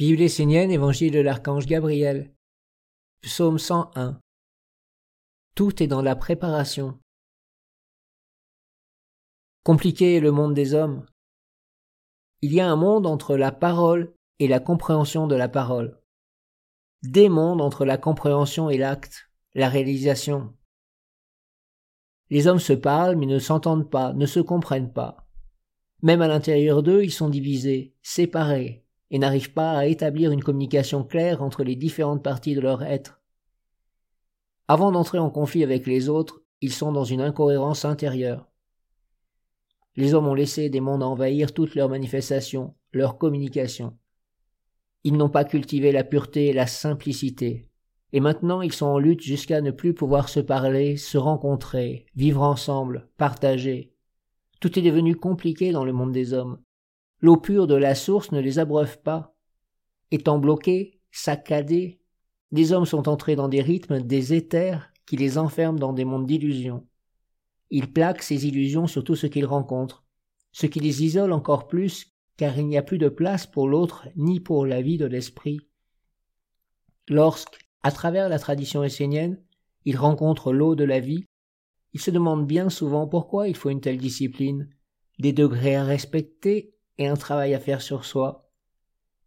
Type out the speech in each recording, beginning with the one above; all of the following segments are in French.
Bible essénienne, Évangile de l'archange Gabriel. Psaume 101. Tout est dans la préparation. Compliqué est le monde des hommes. Il y a un monde entre la parole et la compréhension de la parole. Des mondes entre la compréhension et l'acte, la réalisation. Les hommes se parlent mais ne s'entendent pas, ne se comprennent pas. Même à l'intérieur d'eux, ils sont divisés, séparés, et n'arrivent pas à établir une communication claire entre les différentes parties de leur être. Avant d'entrer en conflit avec les autres, ils sont dans une incohérence intérieure. Les hommes ont laissé des mondes envahir toutes leurs manifestations, leurs communications. Ils n'ont pas cultivé la pureté et la simplicité, et maintenant ils sont en lutte jusqu'à ne plus pouvoir se parler, se rencontrer, vivre ensemble, partager. Tout est devenu compliqué dans le monde des hommes. L'eau pure de la source ne les abreuve pas. Étant bloqués, saccadés, les hommes sont entrés dans des rythmes, des éthers qui les enferment dans des mondes d'illusions. Ils plaquent ces illusions sur tout ce qu'ils rencontrent, ce qui les isole encore plus, car il n'y a plus de place pour l'autre ni pour la vie de l'esprit. Lorsque, à travers la tradition essénienne, ils rencontrent l'eau de la vie, ils se demandent bien souvent pourquoi il faut une telle discipline, des degrés à respecter et un travail à faire sur soi.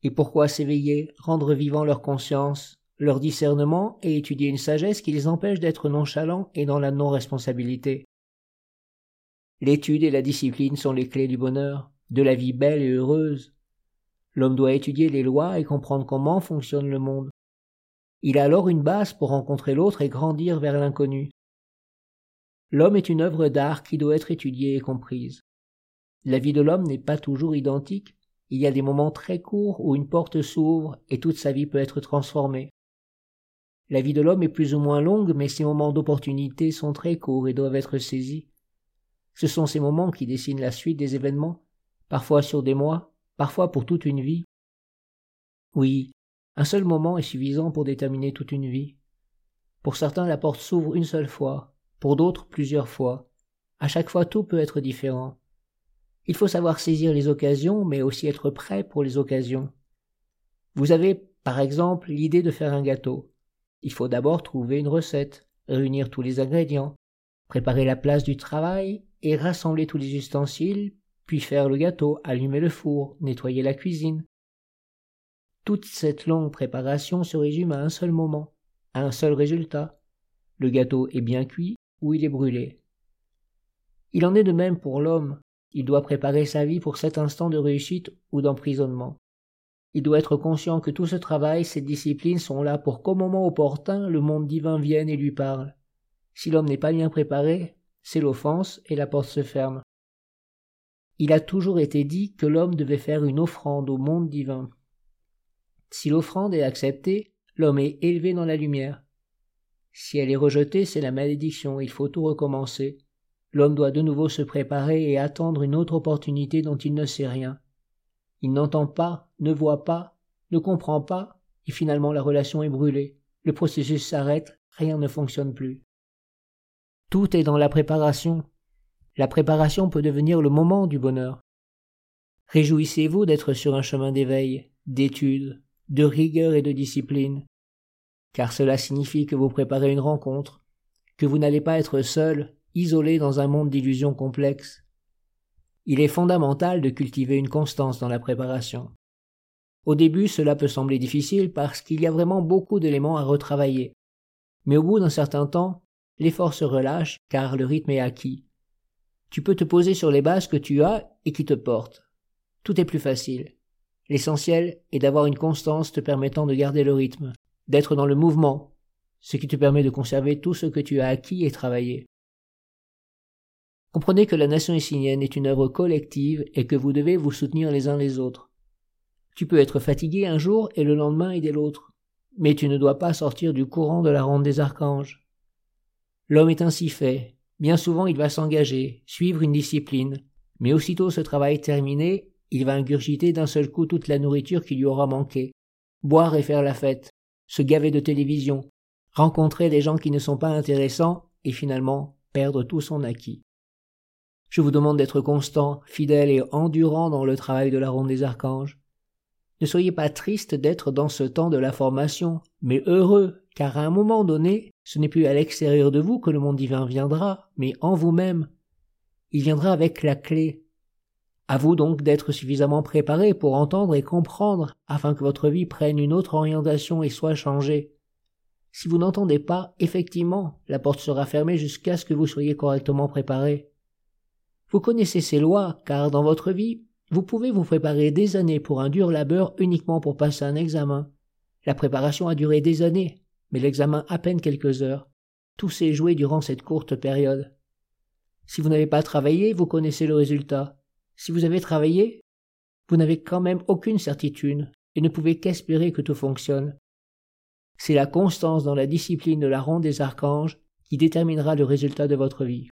Et pourquoi s'éveiller, rendre vivant leur conscience, leur discernement et étudier une sagesse qui les empêche d'être nonchalants et dans la non-responsabilité. L'étude et la discipline sont les clés du bonheur, de la vie belle et heureuse. L'homme doit étudier les lois et comprendre comment fonctionne le monde. Il a alors une base pour rencontrer l'autre et grandir vers l'inconnu. L'homme est une œuvre d'art qui doit être étudiée et comprise. La vie de l'homme n'est pas toujours identique. Il y a des moments très courts où une porte s'ouvre et toute sa vie peut être transformée. La vie de l'homme est plus ou moins longue, mais ces moments d'opportunité sont très courts et doivent être saisis. Ce sont ces moments qui dessinent la suite des événements, parfois sur des mois, parfois pour toute une vie. Oui, un seul moment est suffisant pour déterminer toute une vie. Pour certains, la porte s'ouvre une seule fois, pour d'autres plusieurs fois. À chaque fois, tout peut être différent. Il faut savoir saisir les occasions, mais aussi être prêt pour les occasions. Vous avez, par exemple, l'idée de faire un gâteau. Il faut d'abord trouver une recette, réunir tous les ingrédients, préparer la place du travail et rassembler tous les ustensiles, puis faire le gâteau, allumer le four, nettoyer la cuisine. Toute cette longue préparation se résume à un seul moment, à un seul résultat. Le gâteau est bien cuit ou il est brûlé. Il en est de même pour l'homme. Il doit préparer sa vie pour cet instant de réussite ou d'emprisonnement. Il doit être conscient que tout ce travail, ces disciplines sont là pour qu'au moment opportun, le monde divin vienne et lui parle. Si l'homme n'est pas bien préparé, c'est l'offense et la porte se ferme. Il a toujours été dit que l'homme devait faire une offrande au monde divin. Si l'offrande est acceptée, l'homme est élevé dans la lumière. Si elle est rejetée, c'est la malédiction, il faut tout recommencer. L'homme doit de nouveau se préparer et attendre une autre opportunité dont il ne sait rien. Il n'entend pas, ne voit pas, ne comprend pas, et finalement la relation est brûlée. Le processus s'arrête, rien ne fonctionne plus. Tout est dans la préparation. La préparation peut devenir le moment du bonheur. Réjouissez-vous d'être sur un chemin d'éveil, d'étude, de rigueur et de discipline, car cela signifie que vous préparez une rencontre, que vous n'allez pas être seul isolé dans un monde d'illusions complexes. Il est fondamental de cultiver une constance dans la préparation. Au début, cela peut sembler difficile parce qu'il y a vraiment beaucoup d'éléments à retravailler. Mais au bout d'un certain temps, l'effort se relâche car le rythme est acquis. Tu peux te poser sur les bases que tu as et qui te portent. Tout est plus facile. L'essentiel est d'avoir une constance te permettant de garder le rythme, d'être dans le mouvement, ce qui te permet de conserver tout ce que tu as acquis et travaillé. Comprenez que la nation essinienne est une œuvre collective et que vous devez vous soutenir les uns les autres. Tu peux être fatigué un jour et le lendemain aider l'autre, mais tu ne dois pas sortir du courant de la ronde des archanges. L'homme est ainsi fait. Bien souvent il va s'engager, suivre une discipline, mais aussitôt ce travail terminé, il va ingurgiter d'un seul coup toute la nourriture qui lui aura manqué, boire et faire la fête, se gaver de télévision, rencontrer des gens qui ne sont pas intéressants et finalement perdre tout son acquis. Je vous demande d'être constant, fidèle et endurant dans le travail de la ronde des archanges. Ne soyez pas triste d'être dans ce temps de la formation, mais heureux, car à un moment donné, ce n'est plus à l'extérieur de vous que le monde divin viendra, mais en vous-même. Il viendra avec la clé. À vous donc d'être suffisamment préparé pour entendre et comprendre, afin que votre vie prenne une autre orientation et soit changée. Si vous n'entendez pas, effectivement, la porte sera fermée jusqu'à ce que vous soyez correctement préparé. Vous connaissez ces lois, car dans votre vie, vous pouvez vous préparer des années pour un dur labeur uniquement pour passer un examen. La préparation a duré des années, mais l'examen à peine quelques heures. Tout s'est joué durant cette courte période. Si vous n'avez pas travaillé, vous connaissez le résultat. Si vous avez travaillé, vous n'avez quand même aucune certitude et ne pouvez qu'espérer que tout fonctionne. C'est la constance dans la discipline de la ronde des archanges qui déterminera le résultat de votre vie.